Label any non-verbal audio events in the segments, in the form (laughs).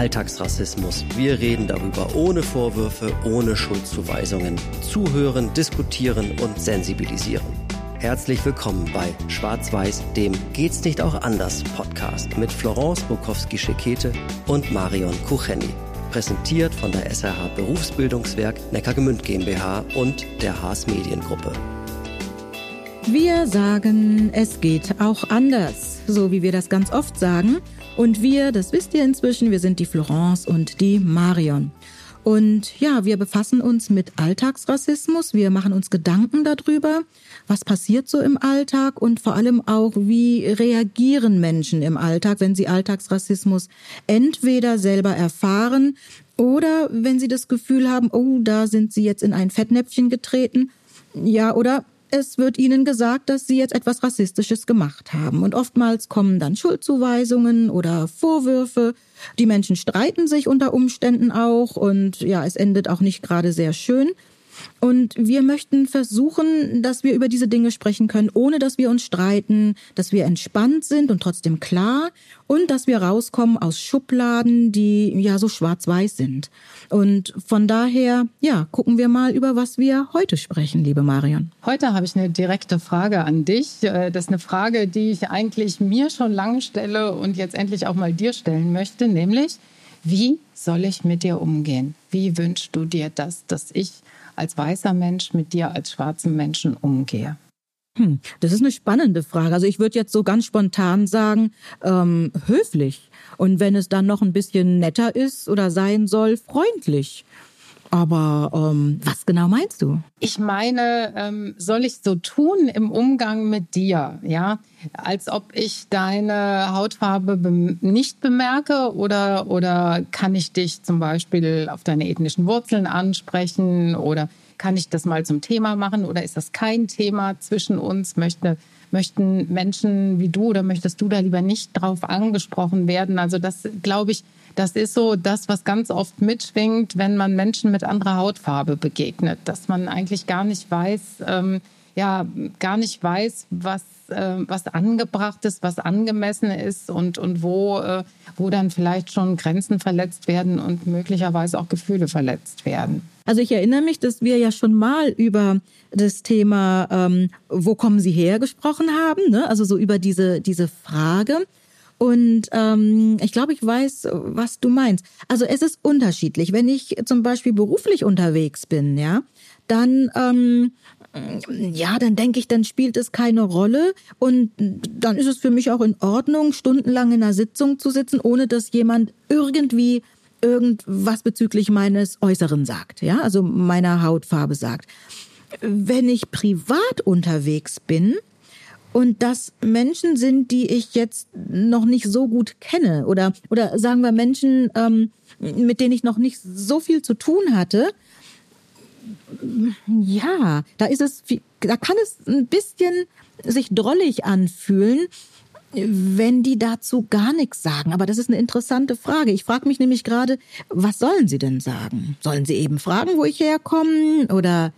Alltagsrassismus. Wir reden darüber ohne Vorwürfe, ohne Schuldzuweisungen. Zuhören, diskutieren und sensibilisieren. Herzlich willkommen bei Schwarz-Weiß, dem Geht's nicht auch anders Podcast mit Florence Bukowski-Schekete und Marion Kucheni. Präsentiert von der SRH Berufsbildungswerk Neckargemünd GmbH und der Haas Mediengruppe. Wir sagen, es geht auch anders, so wie wir das ganz oft sagen. Und wir, das wisst ihr inzwischen, wir sind die Florence und die Marion. Und ja, wir befassen uns mit Alltagsrassismus, wir machen uns Gedanken darüber, was passiert so im Alltag und vor allem auch, wie reagieren Menschen im Alltag, wenn sie Alltagsrassismus entweder selber erfahren oder wenn sie das Gefühl haben, oh, da sind sie jetzt in ein Fettnäpfchen getreten. Ja, oder es wird ihnen gesagt, dass sie jetzt etwas Rassistisches gemacht haben. Und oftmals kommen dann Schuldzuweisungen oder Vorwürfe. Die Menschen streiten sich unter Umständen auch und ja, es endet auch nicht gerade sehr schön. Und wir möchten versuchen, dass wir über diese Dinge sprechen können, ohne dass wir uns streiten, dass wir entspannt sind und trotzdem klar und dass wir rauskommen aus Schubladen, die ja so schwarz-weiß sind. Und von daher, ja, gucken wir mal, über was wir heute sprechen, liebe Marion. Heute habe ich eine direkte Frage an dich. Äh, das ist eine Frage, die ich eigentlich mir schon lange stelle und jetzt endlich auch mal dir stellen möchte, nämlich, wie soll ich mit dir umgehen? Wie wünschst du dir das, dass ich als weißer Mensch mit dir als schwarzen Menschen umgehe? Hm, das ist eine spannende Frage. Also ich würde jetzt so ganz spontan sagen, ähm, höflich. Und wenn es dann noch ein bisschen netter ist oder sein soll, freundlich. Aber ähm, was genau meinst du? Ich meine, ähm, soll ich so tun im Umgang mit dir, ja, als ob ich deine Hautfarbe be nicht bemerke oder oder kann ich dich zum Beispiel auf deine ethnischen Wurzeln ansprechen oder kann ich das mal zum Thema machen oder ist das kein Thema zwischen uns? Möchte möchten Menschen wie du oder möchtest du da lieber nicht drauf angesprochen werden? Also das glaube ich das ist so das, was ganz oft mitschwingt, wenn man Menschen mit anderer Hautfarbe begegnet, dass man eigentlich gar nicht weiß, ähm, ja, gar nicht weiß, was, äh, was angebracht ist, was angemessen ist und, und wo, äh, wo dann vielleicht schon Grenzen verletzt werden und möglicherweise auch Gefühle verletzt werden. Also ich erinnere mich, dass wir ja schon mal über das Thema, ähm, wo kommen Sie her, gesprochen haben, ne? also so über diese, diese Frage. Und ähm, ich glaube, ich weiß, was du meinst. Also es ist unterschiedlich. Wenn ich zum Beispiel beruflich unterwegs bin, ja, dann ähm, ja, dann denke ich, dann spielt es keine Rolle und dann ist es für mich auch in Ordnung, stundenlang in einer Sitzung zu sitzen, ohne dass jemand irgendwie irgendwas bezüglich meines Äußeren sagt, ja, also meiner Hautfarbe sagt. Wenn ich privat unterwegs bin, und das Menschen sind, die ich jetzt noch nicht so gut kenne oder oder sagen wir Menschen, ähm, mit denen ich noch nicht so viel zu tun hatte. Ja, da ist es, da kann es ein bisschen sich drollig anfühlen, wenn die dazu gar nichts sagen. Aber das ist eine interessante Frage. Ich frage mich nämlich gerade, was sollen sie denn sagen? Sollen sie eben fragen, wo ich herkomme? Oder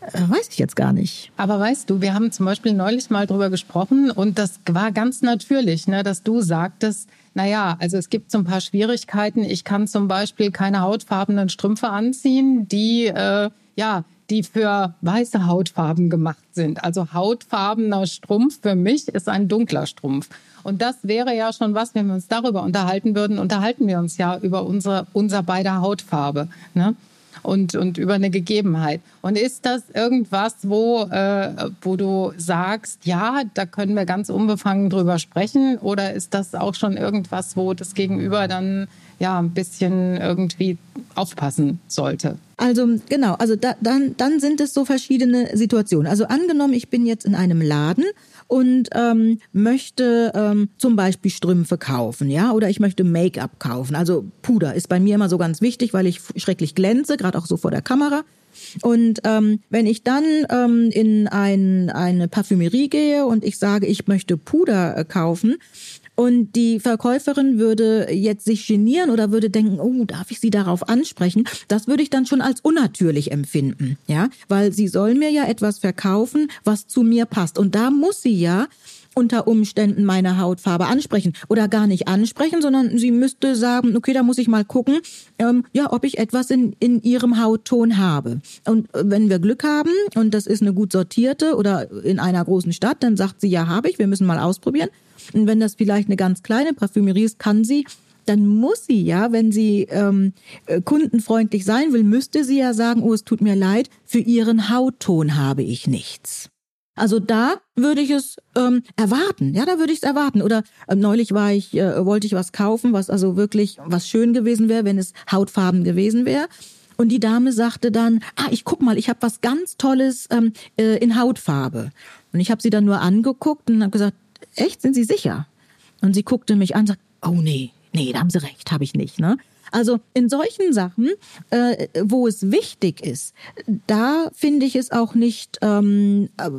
weiß ich jetzt gar nicht. Aber weißt du, wir haben zum Beispiel neulich mal drüber gesprochen und das war ganz natürlich, ne, dass du sagtest, naja, also es gibt so ein paar Schwierigkeiten. Ich kann zum Beispiel keine hautfarbenen Strümpfe anziehen, die äh, ja die für weiße Hautfarben gemacht sind. Also hautfarbener Strumpf für mich ist ein dunkler Strumpf. Und das wäre ja schon was, wenn wir uns darüber unterhalten würden, unterhalten wir uns ja über unsere, unser beider Hautfarbe. Ne? Und, und über eine Gegebenheit. Und ist das irgendwas, wo, äh, wo du sagst, ja, da können wir ganz unbefangen drüber sprechen? Oder ist das auch schon irgendwas, wo das Gegenüber dann ja ein bisschen irgendwie aufpassen sollte? Also genau, also da, dann, dann sind es so verschiedene Situationen. Also angenommen, ich bin jetzt in einem Laden und ähm, möchte ähm, zum Beispiel Strümpfe kaufen, ja, oder ich möchte Make-up kaufen. Also Puder ist bei mir immer so ganz wichtig, weil ich schrecklich glänze, gerade auch so vor der Kamera. Und ähm, wenn ich dann ähm, in ein, eine Parfümerie gehe und ich sage, ich möchte Puder äh, kaufen, und die Verkäuferin würde jetzt sich genieren oder würde denken, oh, darf ich sie darauf ansprechen? Das würde ich dann schon als unnatürlich empfinden, ja, weil sie soll mir ja etwas verkaufen, was zu mir passt. Und da muss sie ja unter Umständen meine Hautfarbe ansprechen oder gar nicht ansprechen, sondern sie müsste sagen, okay, da muss ich mal gucken, ähm, ja, ob ich etwas in, in ihrem Hautton habe. Und äh, wenn wir Glück haben und das ist eine gut sortierte oder in einer großen Stadt, dann sagt sie, ja, habe ich, wir müssen mal ausprobieren. Und wenn das vielleicht eine ganz kleine Parfümerie ist, kann sie dann muss sie ja, wenn sie ähm, äh, kundenfreundlich sein will, müsste sie ja sagen, oh, es tut mir leid, für ihren Hautton habe ich nichts. Also da würde ich es ähm, erwarten, ja, da würde ich es erwarten. Oder äh, neulich war ich, äh, wollte ich was kaufen, was also wirklich was schön gewesen wäre, wenn es Hautfarben gewesen wäre. Und die Dame sagte dann, ah, ich guck mal, ich habe was ganz Tolles ähm, äh, in Hautfarbe. Und ich habe sie dann nur angeguckt und habe gesagt, echt, sind Sie sicher? Und sie guckte mich an und sagt, oh nee, nee, da haben Sie recht, habe ich nicht. Ne? Also in solchen Sachen, äh, wo es wichtig ist, da finde ich es auch nicht ähm, äh,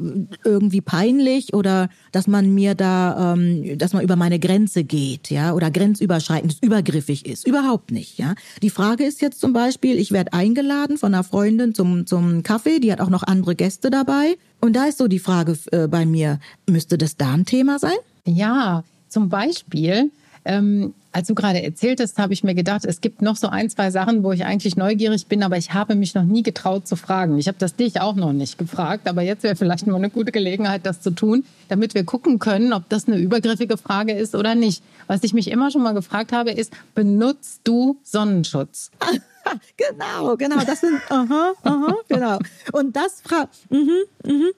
irgendwie peinlich oder dass man mir da, ähm, dass man über meine Grenze geht, ja, oder grenzüberschreitend übergriffig ist. Überhaupt nicht, ja. Die Frage ist jetzt zum Beispiel, ich werde eingeladen von einer Freundin zum, zum Kaffee, die hat auch noch andere Gäste dabei. Und da ist so die Frage äh, bei mir, müsste das da ein Thema sein? Ja, zum Beispiel, ähm, als du gerade erzählt hast, habe ich mir gedacht, es gibt noch so ein, zwei Sachen, wo ich eigentlich neugierig bin, aber ich habe mich noch nie getraut zu fragen. Ich habe das dich auch noch nicht gefragt, aber jetzt wäre vielleicht mal eine gute Gelegenheit, das zu tun, damit wir gucken können, ob das eine übergriffige Frage ist oder nicht. Was ich mich immer schon mal gefragt habe, ist, benutzt du Sonnenschutz? (laughs) genau, genau, das sind, aha, aha, genau. Und das fragt, mhm, mhm.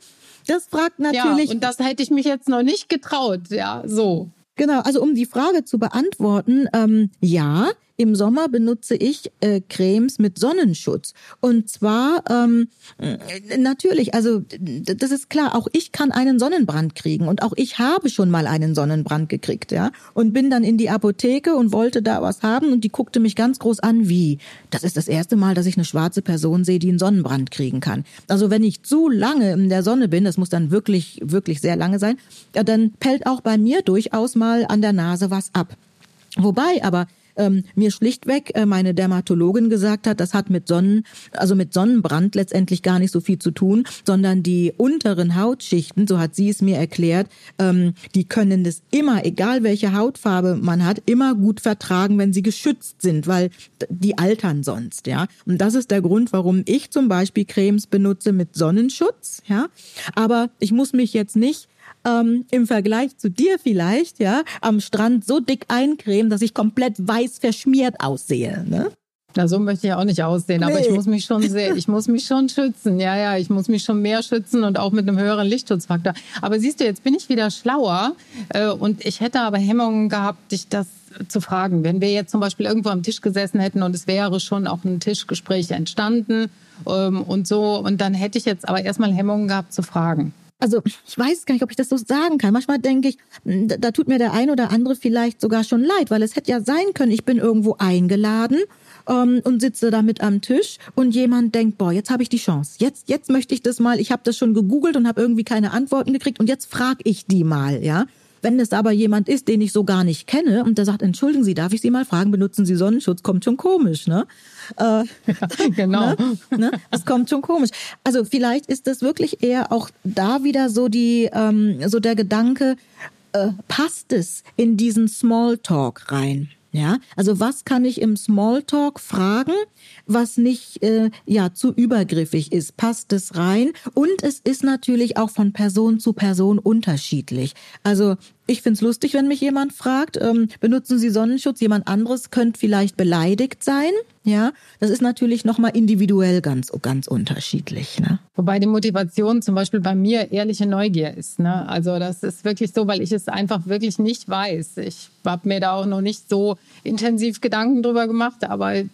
Das fragt natürlich. Ja, und das hätte ich mich jetzt noch nicht getraut, ja, so. Genau, also um die Frage zu beantworten, ähm, ja, im Sommer benutze ich äh, Cremes mit Sonnenschutz. Und zwar ähm, natürlich, also das ist klar, auch ich kann einen Sonnenbrand kriegen und auch ich habe schon mal einen Sonnenbrand gekriegt, ja. Und bin dann in die Apotheke und wollte da was haben und die guckte mich ganz groß an, wie? Das ist das erste Mal, dass ich eine schwarze Person sehe, die einen Sonnenbrand kriegen kann. Also wenn ich zu lange in der Sonne bin, das muss dann wirklich, wirklich sehr lange sein, ja, dann pellt auch bei mir durchaus mal an der Nase was ab. Wobei aber ähm, mir schlichtweg äh, meine Dermatologin gesagt hat, das hat mit Sonnen, also mit Sonnenbrand letztendlich gar nicht so viel zu tun, sondern die unteren Hautschichten, so hat sie es mir erklärt, ähm, die können das immer, egal welche Hautfarbe man hat, immer gut vertragen, wenn sie geschützt sind, weil die altern sonst, ja. Und das ist der Grund, warum ich zum Beispiel Cremes benutze mit Sonnenschutz, ja. Aber ich muss mich jetzt nicht ähm, im Vergleich zu dir vielleicht, ja, am Strand so dick eincremen, dass ich komplett weiß verschmiert aussehe. Ne? Na, so möchte ich auch nicht aussehen, nee. aber ich muss mich schon sehr, ich muss mich schon schützen. Ja, ja, ich muss mich schon mehr schützen und auch mit einem höheren Lichtschutzfaktor. Aber siehst du, jetzt bin ich wieder schlauer äh, und ich hätte aber Hemmungen gehabt, dich das zu fragen. Wenn wir jetzt zum Beispiel irgendwo am Tisch gesessen hätten und es wäre schon auch ein Tischgespräch entstanden ähm, und so, und dann hätte ich jetzt aber erstmal Hemmungen gehabt zu fragen also ich weiß gar nicht, ob ich das so sagen kann. Manchmal denke ich, da, da tut mir der ein oder andere vielleicht sogar schon leid, weil es hätte ja sein können, ich bin irgendwo eingeladen ähm, und sitze da mit am Tisch und jemand denkt, boah, jetzt habe ich die Chance. Jetzt, jetzt möchte ich das mal. Ich habe das schon gegoogelt und habe irgendwie keine Antworten gekriegt und jetzt frage ich die mal, ja. Wenn es aber jemand ist, den ich so gar nicht kenne und der sagt, entschuldigen Sie, darf ich Sie mal fragen, benutzen Sie Sonnenschutz, kommt schon komisch, ne? Äh, ja, (laughs) genau. Ne? Ne? Das kommt schon komisch. Also vielleicht ist das wirklich eher auch da wieder so die, ähm, so der Gedanke, äh, passt es in diesen Smalltalk rein? Ja, also was kann ich im Smalltalk fragen, was nicht äh, ja zu übergriffig ist? Passt es rein? Und es ist natürlich auch von Person zu Person unterschiedlich. Also ich find's lustig, wenn mich jemand fragt, ähm, benutzen Sie Sonnenschutz? Jemand anderes könnte vielleicht beleidigt sein. Ja, das ist natürlich nochmal individuell ganz, ganz unterschiedlich. Ne? Wobei die Motivation zum Beispiel bei mir ehrliche Neugier ist. Ne? Also das ist wirklich so, weil ich es einfach wirklich nicht weiß. Ich habe mir da auch noch nicht so intensiv Gedanken drüber gemacht, aber äh,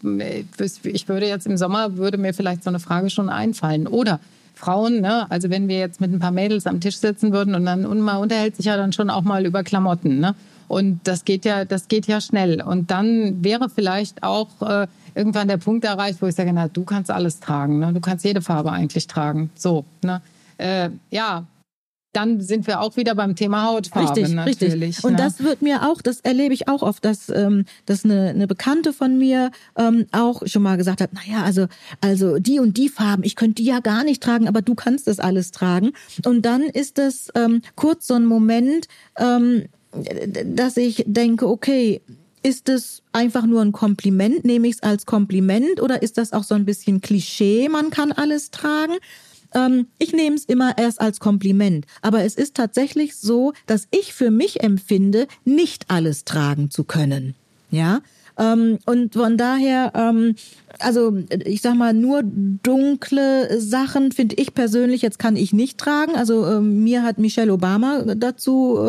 ich würde jetzt im Sommer, würde mir vielleicht so eine Frage schon einfallen. Oder Frauen, ne? also wenn wir jetzt mit ein paar Mädels am Tisch sitzen würden und dann und man unterhält sich ja dann schon auch mal über Klamotten. Ne? Und das geht ja, das geht ja schnell. Und dann wäre vielleicht auch äh, irgendwann der Punkt erreicht, wo ich sage, na, du kannst alles tragen, ne? du kannst jede Farbe eigentlich tragen. So, ne? Äh, ja, dann sind wir auch wieder beim Thema Hautfarbe richtig, natürlich. Richtig. Und ne? das wird mir auch, das erlebe ich auch oft, dass, ähm, dass eine, eine Bekannte von mir ähm, auch schon mal gesagt hat, naja, also, also die und die Farben, ich könnte die ja gar nicht tragen, aber du kannst das alles tragen. Und dann ist das ähm, kurz so ein Moment, ähm, dass ich denke, okay, ist es einfach nur ein Kompliment? Nehme ich es als Kompliment oder ist das auch so ein bisschen Klischee, man kann alles tragen? Ähm, ich nehme es immer erst als Kompliment. Aber es ist tatsächlich so, dass ich für mich empfinde, nicht alles tragen zu können. Ja. Ähm, und von daher, ähm, also ich sag mal, nur dunkle Sachen finde ich persönlich, jetzt kann ich nicht tragen. Also ähm, mir hat Michelle Obama dazu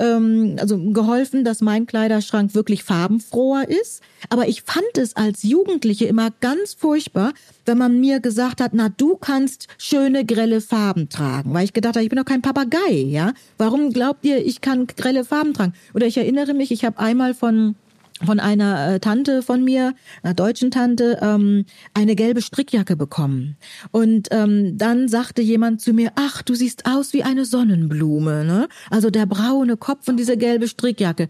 ähm, also geholfen, dass mein Kleiderschrank wirklich farbenfroher ist. Aber ich fand es als Jugendliche immer ganz furchtbar, wenn man mir gesagt hat, na du kannst schöne grelle Farben tragen, weil ich gedacht habe, ich bin doch kein Papagei, ja? Warum glaubt ihr, ich kann grelle Farben tragen? Oder ich erinnere mich, ich habe einmal von von einer äh, Tante von mir, einer deutschen Tante, ähm, eine gelbe Strickjacke bekommen. Und ähm, dann sagte jemand zu mir, ach, du siehst aus wie eine Sonnenblume, ne? Also der braune Kopf und diese gelbe Strickjacke.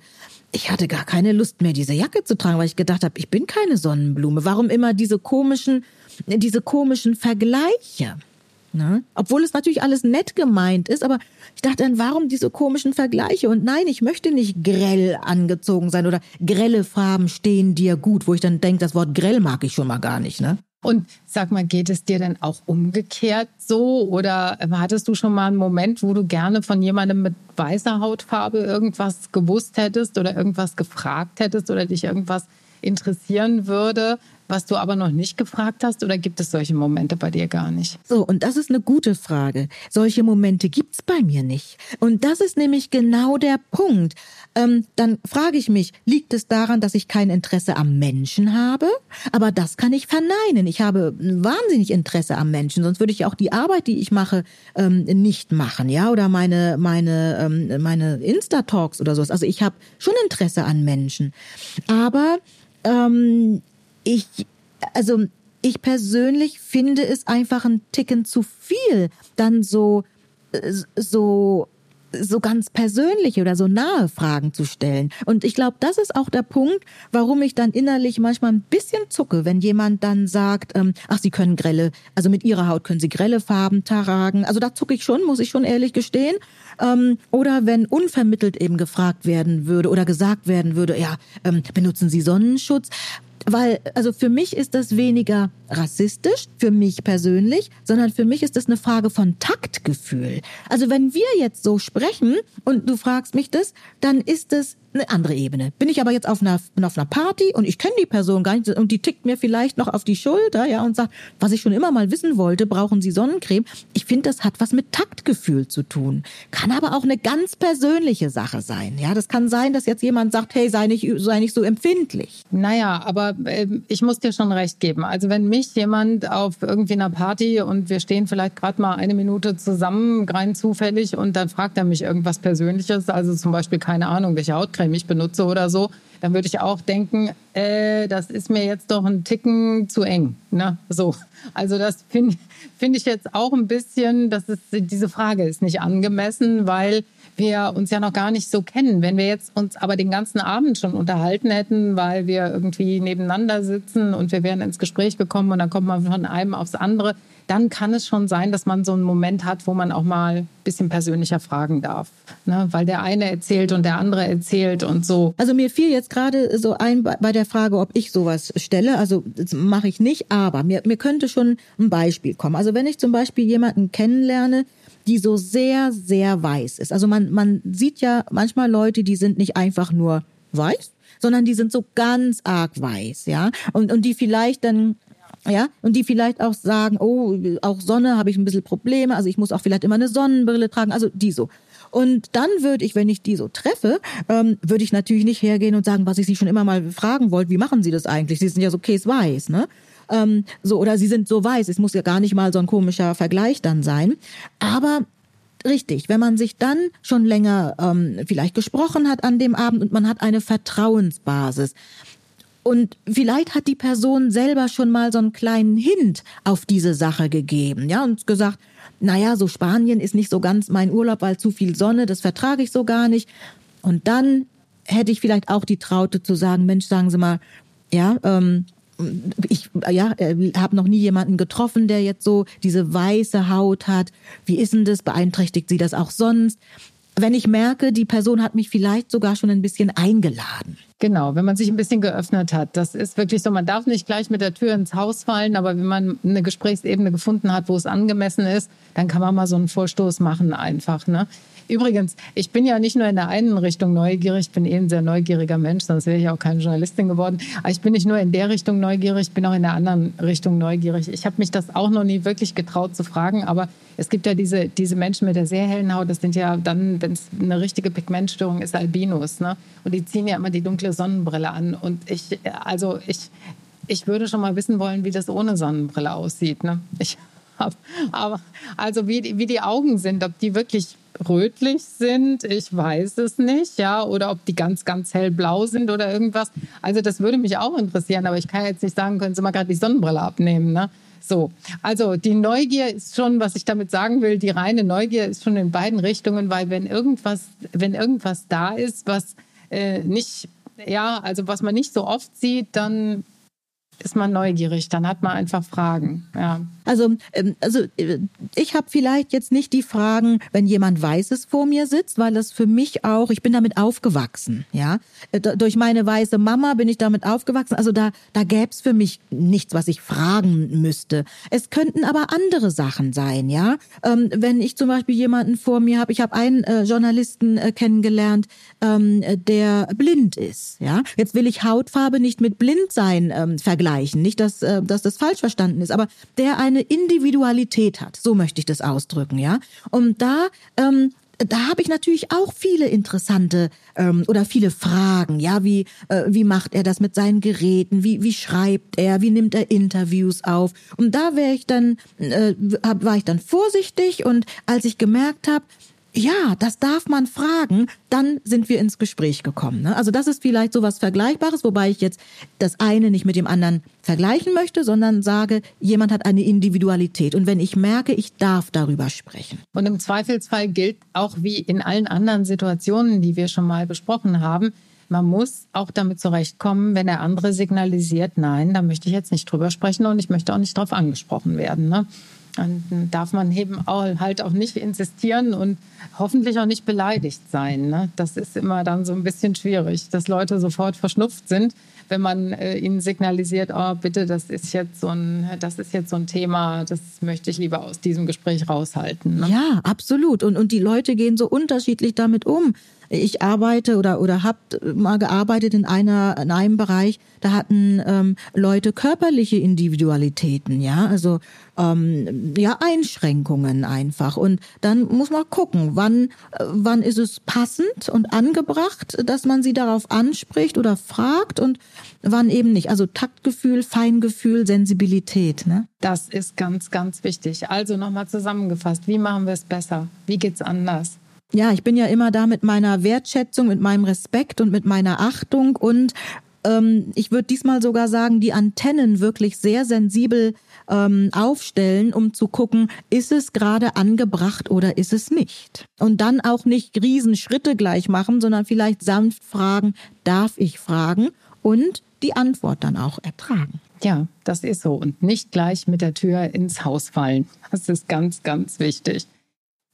Ich hatte gar keine Lust mehr, diese Jacke zu tragen, weil ich gedacht habe, ich bin keine Sonnenblume. Warum immer diese komischen, diese komischen Vergleiche? Ne? Obwohl es natürlich alles nett gemeint ist, aber ich dachte dann, warum diese komischen Vergleiche? Und nein, ich möchte nicht grell angezogen sein oder grelle Farben stehen dir gut, wo ich dann denke, das Wort grell mag ich schon mal gar nicht, ne? Und sag mal, geht es dir denn auch umgekehrt so? Oder hattest du schon mal einen Moment, wo du gerne von jemandem mit weißer Hautfarbe irgendwas gewusst hättest oder irgendwas gefragt hättest oder dich irgendwas interessieren würde, was du aber noch nicht gefragt hast? Oder gibt es solche Momente bei dir gar nicht? So, und das ist eine gute Frage. Solche Momente gibt's bei mir nicht. Und das ist nämlich genau der Punkt. Ähm, dann frage ich mich, liegt es daran, dass ich kein Interesse am Menschen habe? Aber das kann ich verneinen. Ich habe wahnsinnig Interesse am Menschen, sonst würde ich auch die Arbeit, die ich mache, ähm, nicht machen, ja, oder meine meine ähm, meine Insta-Talks oder sowas. Also ich habe schon Interesse an Menschen, aber ähm, ich, also ich persönlich finde es einfach ein Ticken zu viel, dann so, äh, so, so ganz persönliche oder so nahe Fragen zu stellen. Und ich glaube, das ist auch der Punkt, warum ich dann innerlich manchmal ein bisschen zucke, wenn jemand dann sagt, ähm, ach, Sie können grelle, also mit Ihrer Haut können Sie grelle Farben tragen. Also da zucke ich schon, muss ich schon ehrlich gestehen. Ähm, oder wenn unvermittelt eben gefragt werden würde oder gesagt werden würde, ja, ähm, benutzen Sie Sonnenschutz? Weil, also für mich ist das weniger rassistisch, für mich persönlich, sondern für mich ist das eine Frage von Taktgefühl. Also wenn wir jetzt so sprechen und du fragst mich das, dann ist es eine andere Ebene. Bin ich aber jetzt auf einer, auf einer Party und ich kenne die Person gar nicht und die tickt mir vielleicht noch auf die Schulter, ja, und sagt, was ich schon immer mal wissen wollte, brauchen Sie Sonnencreme? Ich finde, das hat was mit Taktgefühl zu tun. Kann aber auch eine ganz persönliche Sache sein. Ja, das kann sein, dass jetzt jemand sagt, hey, sei nicht, sei nicht so empfindlich. Naja, aber ich muss dir schon recht geben. Also wenn mich jemand auf irgendwie einer Party und wir stehen vielleicht gerade mal eine Minute zusammen, rein zufällig, und dann fragt er mich irgendwas Persönliches, also zum Beispiel keine Ahnung, welche Hautcreme ich benutze oder so, dann würde ich auch denken, äh, das ist mir jetzt doch ein Ticken zu eng. Ne? So. Also das finde find ich jetzt auch ein bisschen, das ist, diese Frage ist nicht angemessen, weil wir uns ja noch gar nicht so kennen. Wenn wir jetzt uns aber den ganzen Abend schon unterhalten hätten, weil wir irgendwie nebeneinander sitzen und wir wären ins Gespräch gekommen und dann kommt man von einem aufs andere, dann kann es schon sein, dass man so einen Moment hat, wo man auch mal ein bisschen persönlicher fragen darf. Ne? Weil der eine erzählt und der andere erzählt und so. Also mir fiel jetzt gerade so ein bei der Frage, ob ich sowas stelle. Also das mache ich nicht, aber mir, mir könnte schon ein Beispiel kommen. Also wenn ich zum Beispiel jemanden kennenlerne, die so sehr, sehr weiß ist. Also man, man sieht ja manchmal Leute, die sind nicht einfach nur weiß, sondern die sind so ganz arg weiß, ja. Und, und die vielleicht dann ja, und die vielleicht auch sagen, oh, auch Sonne habe ich ein bisschen Probleme, also ich muss auch vielleicht immer eine Sonnenbrille tragen, also die so. Und dann würde ich, wenn ich die so treffe, ähm, würde ich natürlich nicht hergehen und sagen, was ich sie schon immer mal fragen wollte, wie machen sie das eigentlich? Sie sind ja so case-weiß, ne? Ähm, so, oder sie sind so weiß, es muss ja gar nicht mal so ein komischer Vergleich dann sein. Aber Richtig, wenn man sich dann schon länger ähm, vielleicht gesprochen hat an dem Abend und man hat eine Vertrauensbasis, und vielleicht hat die Person selber schon mal so einen kleinen Hint auf diese Sache gegeben, ja, und gesagt, naja, so Spanien ist nicht so ganz mein Urlaub, weil zu viel Sonne, das vertrage ich so gar nicht. Und dann hätte ich vielleicht auch die Traute zu sagen, Mensch, sagen Sie mal, ja, ähm, ich ja, äh, habe noch nie jemanden getroffen, der jetzt so diese weiße Haut hat. Wie ist denn das? Beeinträchtigt sie das auch sonst? Wenn ich merke, die Person hat mich vielleicht sogar schon ein bisschen eingeladen. Genau, wenn man sich ein bisschen geöffnet hat. Das ist wirklich so, man darf nicht gleich mit der Tür ins Haus fallen, aber wenn man eine Gesprächsebene gefunden hat, wo es angemessen ist, dann kann man mal so einen Vorstoß machen einfach. Ne? Übrigens, ich bin ja nicht nur in der einen Richtung neugierig, ich bin eh ein sehr neugieriger Mensch, sonst wäre ich auch keine Journalistin geworden. Aber ich bin nicht nur in der Richtung neugierig, ich bin auch in der anderen Richtung neugierig. Ich habe mich das auch noch nie wirklich getraut zu fragen, aber es gibt ja diese, diese Menschen mit der sehr hellen Haut, das sind ja dann, wenn es eine richtige Pigmentstörung ist, Albinos. Ne? Und die ziehen ja immer die dunkle Sonnenbrille an. Und ich, also ich, ich würde schon mal wissen wollen, wie das ohne Sonnenbrille aussieht. Ne? Ich. Aber also wie, wie die Augen sind, ob die wirklich rötlich sind, ich weiß es nicht, ja, oder ob die ganz, ganz hellblau sind oder irgendwas. Also das würde mich auch interessieren, aber ich kann jetzt nicht sagen, können Sie mal gerade die Sonnenbrille abnehmen, ne? So, also die Neugier ist schon, was ich damit sagen will, die reine Neugier ist schon in beiden Richtungen, weil wenn irgendwas, wenn irgendwas da ist, was äh, nicht, ja, also was man nicht so oft sieht, dann ist man neugierig, dann hat man einfach Fragen. Ja. Also, ähm, also äh, ich habe vielleicht jetzt nicht die Fragen, wenn jemand Weißes vor mir sitzt, weil das für mich auch, ich bin damit aufgewachsen, ja. Äh, durch meine weiße Mama bin ich damit aufgewachsen. Also da, da gäbe es für mich nichts, was ich fragen müsste. Es könnten aber andere Sachen sein, ja. Ähm, wenn ich zum Beispiel jemanden vor mir habe, ich habe einen äh, Journalisten kennengelernt, ähm, der blind ist, ja. Jetzt will ich Hautfarbe nicht mit Blindsein vergleichen, nicht, dass, dass das falsch verstanden ist, aber der eine eine Individualität hat. So möchte ich das ausdrücken, ja. Und da ähm, da habe ich natürlich auch viele interessante ähm, oder viele Fragen. Ja, wie äh, wie macht er das mit seinen Geräten? Wie wie schreibt er? Wie nimmt er Interviews auf? Und da wäre ich dann äh, war ich dann vorsichtig und als ich gemerkt habe, ja, das darf man fragen, dann sind wir ins Gespräch gekommen. Ne? Also das ist vielleicht so was Vergleichbares, wobei ich jetzt das eine nicht mit dem anderen vergleichen möchte, sondern sage, jemand hat eine Individualität. Und wenn ich merke, ich darf darüber sprechen. Und im Zweifelsfall gilt auch wie in allen anderen Situationen, die wir schon mal besprochen haben, man muss auch damit zurechtkommen, wenn der andere signalisiert, nein, da möchte ich jetzt nicht drüber sprechen und ich möchte auch nicht darauf angesprochen werden. Ne? Dann darf man eben auch, halt auch nicht insistieren und hoffentlich auch nicht beleidigt sein. Ne? Das ist immer dann so ein bisschen schwierig, dass Leute sofort verschnupft sind, wenn man äh, ihnen signalisiert, oh bitte, das ist jetzt so ein, das ist jetzt so ein Thema, das möchte ich lieber aus diesem Gespräch raushalten. Ne? Ja, absolut. Und, und die Leute gehen so unterschiedlich damit um. Ich arbeite oder oder habe mal gearbeitet in einer in einem Bereich, da hatten ähm, Leute körperliche Individualitäten, ja, also ähm, ja Einschränkungen einfach. Und dann muss man gucken, wann wann ist es passend und angebracht, dass man sie darauf anspricht oder fragt und wann eben nicht. Also Taktgefühl, Feingefühl, Sensibilität. Ne? Das ist ganz, ganz wichtig. Also nochmal zusammengefasst, wie machen wir es besser? Wie geht's anders? Ja, ich bin ja immer da mit meiner Wertschätzung, mit meinem Respekt und mit meiner Achtung und ähm, ich würde diesmal sogar sagen, die Antennen wirklich sehr sensibel ähm, aufstellen, um zu gucken, ist es gerade angebracht oder ist es nicht. Und dann auch nicht Riesenschritte gleich machen, sondern vielleicht sanft fragen, darf ich fragen und die Antwort dann auch ertragen. Ja, das ist so. Und nicht gleich mit der Tür ins Haus fallen. Das ist ganz, ganz wichtig.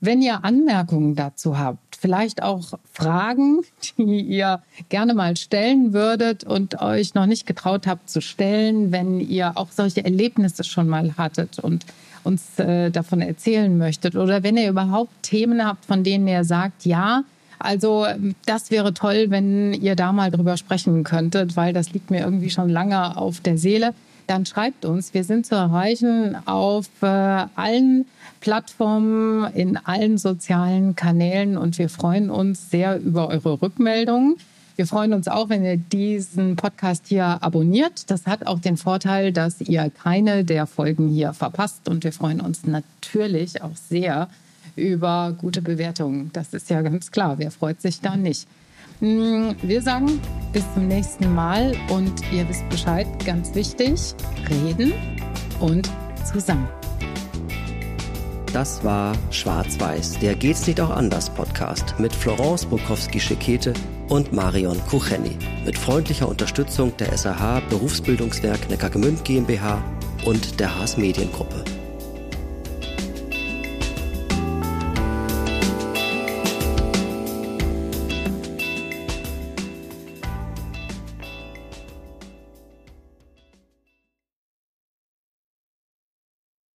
Wenn ihr Anmerkungen dazu habt, vielleicht auch Fragen, die ihr gerne mal stellen würdet und euch noch nicht getraut habt zu stellen, wenn ihr auch solche Erlebnisse schon mal hattet und uns äh, davon erzählen möchtet oder wenn ihr überhaupt Themen habt, von denen ihr sagt, ja, also das wäre toll, wenn ihr da mal drüber sprechen könntet, weil das liegt mir irgendwie schon lange auf der Seele dann schreibt uns. Wir sind zu erreichen auf äh, allen Plattformen, in allen sozialen Kanälen und wir freuen uns sehr über eure Rückmeldungen. Wir freuen uns auch, wenn ihr diesen Podcast hier abonniert. Das hat auch den Vorteil, dass ihr keine der Folgen hier verpasst. Und wir freuen uns natürlich auch sehr über gute Bewertungen. Das ist ja ganz klar. Wer freut sich da nicht? Mm, wir sagen bis zum nächsten Mal und ihr wisst Bescheid, ganz wichtig, reden und zusammen. Das war Schwarz-Weiß, der Geht's nicht auch anders Podcast mit Florence Bukowski-Schekete und Marion Kucheni. Mit freundlicher Unterstützung der SAH Berufsbildungswerk Neckargemünd GmbH und der Haas Mediengruppe.